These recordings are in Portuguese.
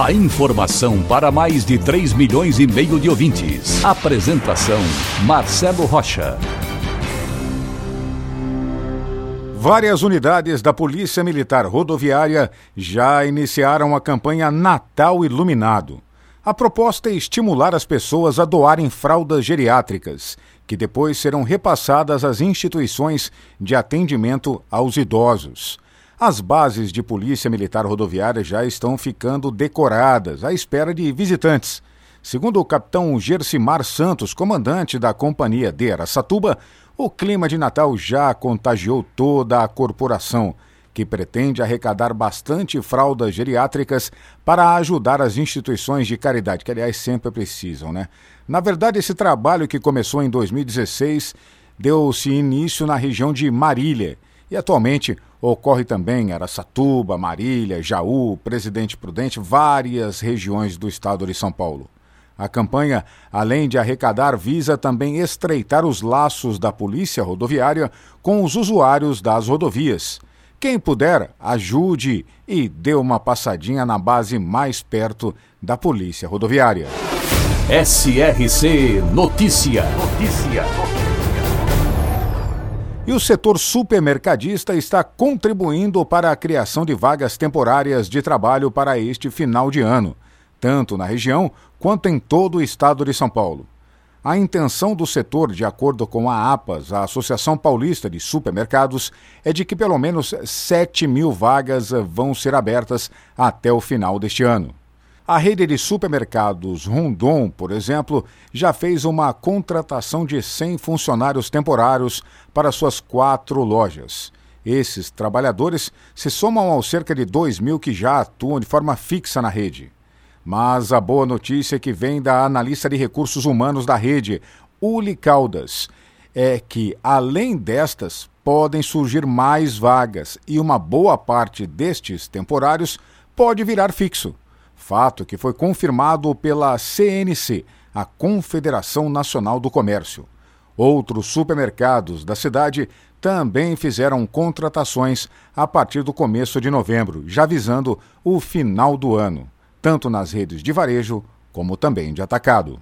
A informação para mais de 3 milhões e meio de ouvintes. Apresentação Marcelo Rocha. Várias unidades da Polícia Militar Rodoviária já iniciaram a campanha Natal Iluminado. A proposta é estimular as pessoas a doarem fraldas geriátricas, que depois serão repassadas às instituições de atendimento aos idosos. As bases de Polícia Militar Rodoviária já estão ficando decoradas, à espera de visitantes. Segundo o capitão Gersimar Santos, comandante da companhia de Aracatuba, o clima de Natal já contagiou toda a corporação que pretende arrecadar bastante fraldas geriátricas para ajudar as instituições de caridade, que aliás sempre precisam, né? Na verdade, esse trabalho que começou em 2016 deu-se início na região de Marília e atualmente ocorre também em Araçatuba, Marília, Jaú, Presidente Prudente, várias regiões do estado de São Paulo. A campanha, além de arrecadar, visa também estreitar os laços da polícia rodoviária com os usuários das rodovias quem puder, ajude e dê uma passadinha na base mais perto da Polícia Rodoviária. SRC Notícia. Notícia. E o setor supermercadista está contribuindo para a criação de vagas temporárias de trabalho para este final de ano, tanto na região quanto em todo o estado de São Paulo. A intenção do setor, de acordo com a APAS, a Associação Paulista de Supermercados, é de que pelo menos 7 mil vagas vão ser abertas até o final deste ano. A rede de supermercados Rondon, por exemplo, já fez uma contratação de 100 funcionários temporários para suas quatro lojas. Esses trabalhadores se somam aos cerca de 2 mil que já atuam de forma fixa na rede. Mas a boa notícia que vem da analista de recursos humanos da rede, Uli Caldas, é que, além destas, podem surgir mais vagas e uma boa parte destes temporários pode virar fixo. Fato que foi confirmado pela CNC, a Confederação Nacional do Comércio. Outros supermercados da cidade também fizeram contratações a partir do começo de novembro, já visando o final do ano tanto nas redes de varejo como também de atacado.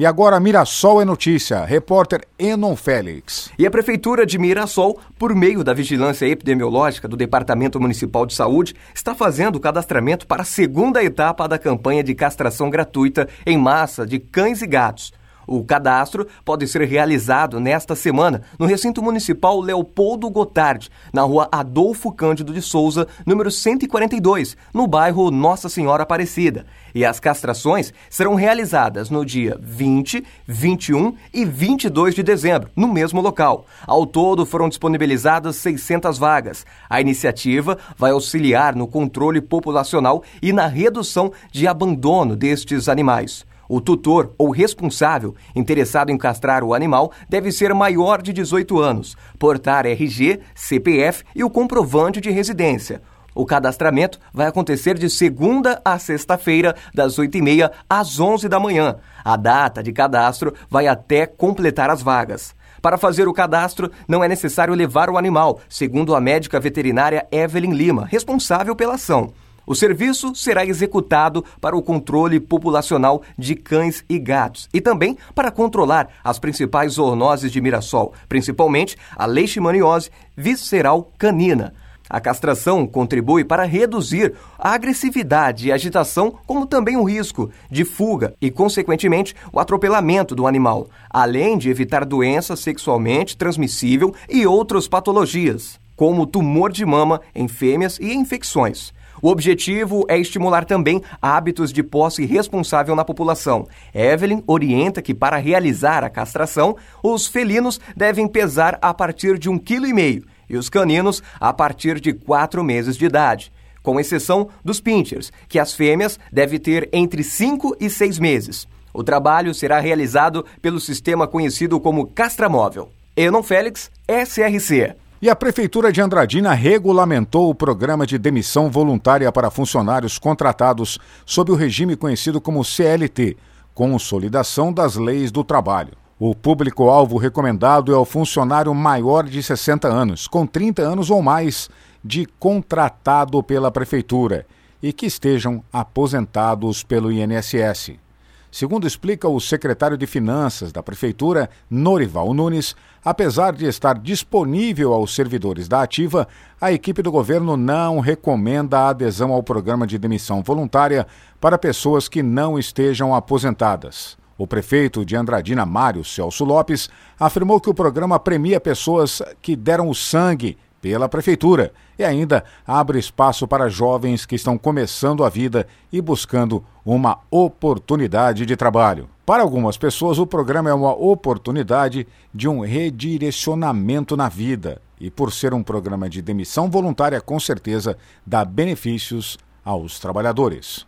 E agora Mirassol é notícia. Repórter Enon Félix. E a Prefeitura de Mirassol, por meio da Vigilância Epidemiológica do Departamento Municipal de Saúde, está fazendo o cadastramento para a segunda etapa da campanha de castração gratuita em massa de cães e gatos. O cadastro pode ser realizado nesta semana no recinto municipal Leopoldo Gotardi, na rua Adolfo Cândido de Souza, número 142, no bairro Nossa Senhora Aparecida. E as castrações serão realizadas no dia 20, 21 e 22 de dezembro, no mesmo local. Ao todo foram disponibilizadas 600 vagas. A iniciativa vai auxiliar no controle populacional e na redução de abandono destes animais. O tutor ou responsável interessado em castrar o animal deve ser maior de 18 anos, portar RG, CPF e o comprovante de residência. O cadastramento vai acontecer de segunda a sexta-feira, das 8h30 às 11 da manhã. A data de cadastro vai até completar as vagas. Para fazer o cadastro, não é necessário levar o animal, segundo a médica veterinária Evelyn Lima, responsável pela ação. O serviço será executado para o controle populacional de cães e gatos e também para controlar as principais zoonoses de Mirassol, principalmente a leishmaniose visceral canina. A castração contribui para reduzir a agressividade e agitação, como também o risco de fuga e, consequentemente, o atropelamento do animal, além de evitar doença sexualmente transmissível e outras patologias, como tumor de mama em fêmeas e infecções. O objetivo é estimular também hábitos de posse responsável na população. Evelyn orienta que, para realizar a castração, os felinos devem pesar a partir de um quilo e os caninos a partir de quatro meses de idade com exceção dos pinchers, que as fêmeas devem ter entre 5 e 6 meses. O trabalho será realizado pelo sistema conhecido como Castramóvel. Enon Félix, SRC. E a Prefeitura de Andradina regulamentou o programa de demissão voluntária para funcionários contratados sob o regime conhecido como CLT, Consolidação das Leis do Trabalho. O público-alvo recomendado é o funcionário maior de 60 anos, com 30 anos ou mais de contratado pela Prefeitura e que estejam aposentados pelo INSS. Segundo explica o secretário de Finanças da Prefeitura, Norival Nunes, apesar de estar disponível aos servidores da Ativa, a equipe do governo não recomenda a adesão ao programa de demissão voluntária para pessoas que não estejam aposentadas. O prefeito de Andradina, Mário Celso Lopes, afirmou que o programa premia pessoas que deram o sangue pela Prefeitura e ainda abre espaço para jovens que estão começando a vida e buscando uma oportunidade de trabalho. Para algumas pessoas, o programa é uma oportunidade de um redirecionamento na vida e, por ser um programa de demissão voluntária, com certeza dá benefícios aos trabalhadores.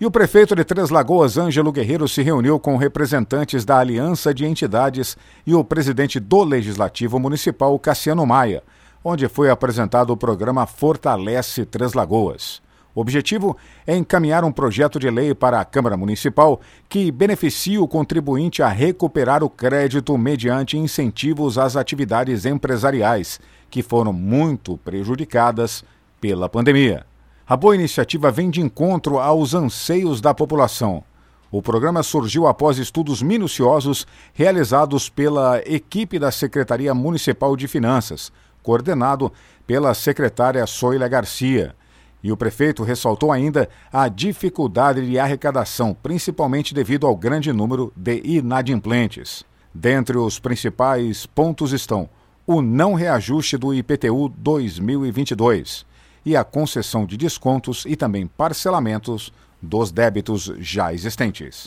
E o prefeito de Três Lagoas, Ângelo Guerreiro, se reuniu com representantes da Aliança de Entidades e o presidente do Legislativo Municipal, Cassiano Maia onde foi apresentado o programa Fortalece Três Lagoas. O objetivo é encaminhar um projeto de lei para a Câmara Municipal que beneficie o contribuinte a recuperar o crédito mediante incentivos às atividades empresariais, que foram muito prejudicadas pela pandemia. A boa iniciativa vem de encontro aos anseios da população. O programa surgiu após estudos minuciosos realizados pela equipe da Secretaria Municipal de Finanças, coordenado pela secretária Soila Garcia. E o prefeito ressaltou ainda a dificuldade de arrecadação, principalmente devido ao grande número de inadimplentes. Dentre os principais pontos estão o não reajuste do IPTU 2022 e a concessão de descontos e também parcelamentos dos débitos já existentes.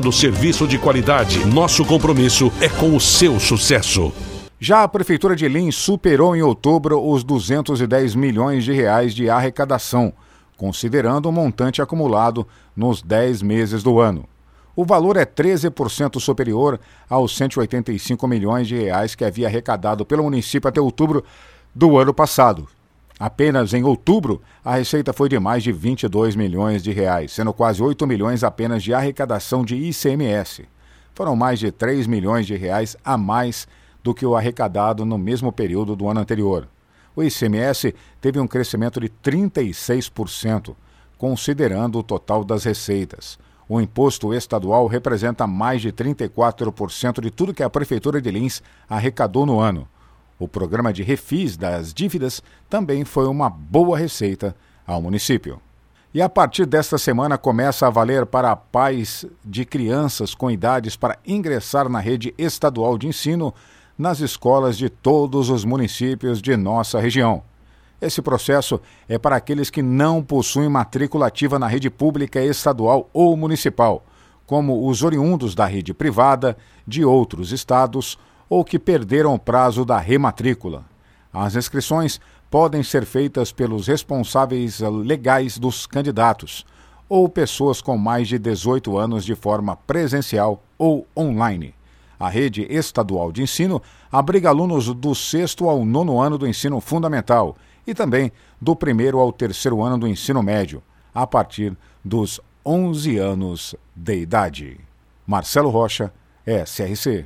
oferecendo serviço de qualidade. Nosso compromisso é com o seu sucesso. Já a Prefeitura de Lins superou em outubro os 210 milhões de reais de arrecadação, considerando o montante acumulado nos 10 meses do ano. O valor é 13% superior aos 185 milhões de reais que havia arrecadado pelo município até outubro do ano passado. Apenas em outubro, a receita foi de mais de 22 milhões de reais, sendo quase 8 milhões apenas de arrecadação de ICMS. Foram mais de 3 milhões de reais a mais do que o arrecadado no mesmo período do ano anterior. O ICMS teve um crescimento de 36%, considerando o total das receitas. O imposto estadual representa mais de 34% de tudo que a Prefeitura de Lins arrecadou no ano. O programa de refis das dívidas também foi uma boa receita ao município. E a partir desta semana começa a valer para pais de crianças com idades para ingressar na rede estadual de ensino nas escolas de todos os municípios de nossa região. Esse processo é para aqueles que não possuem matrícula ativa na rede pública estadual ou municipal, como os oriundos da rede privada, de outros estados ou que perderam o prazo da rematrícula. As inscrições podem ser feitas pelos responsáveis legais dos candidatos ou pessoas com mais de 18 anos de forma presencial ou online. A rede estadual de ensino abriga alunos do sexto ao nono ano do ensino fundamental e também do primeiro ao terceiro ano do ensino médio, a partir dos 11 anos de idade. Marcelo Rocha, SRC.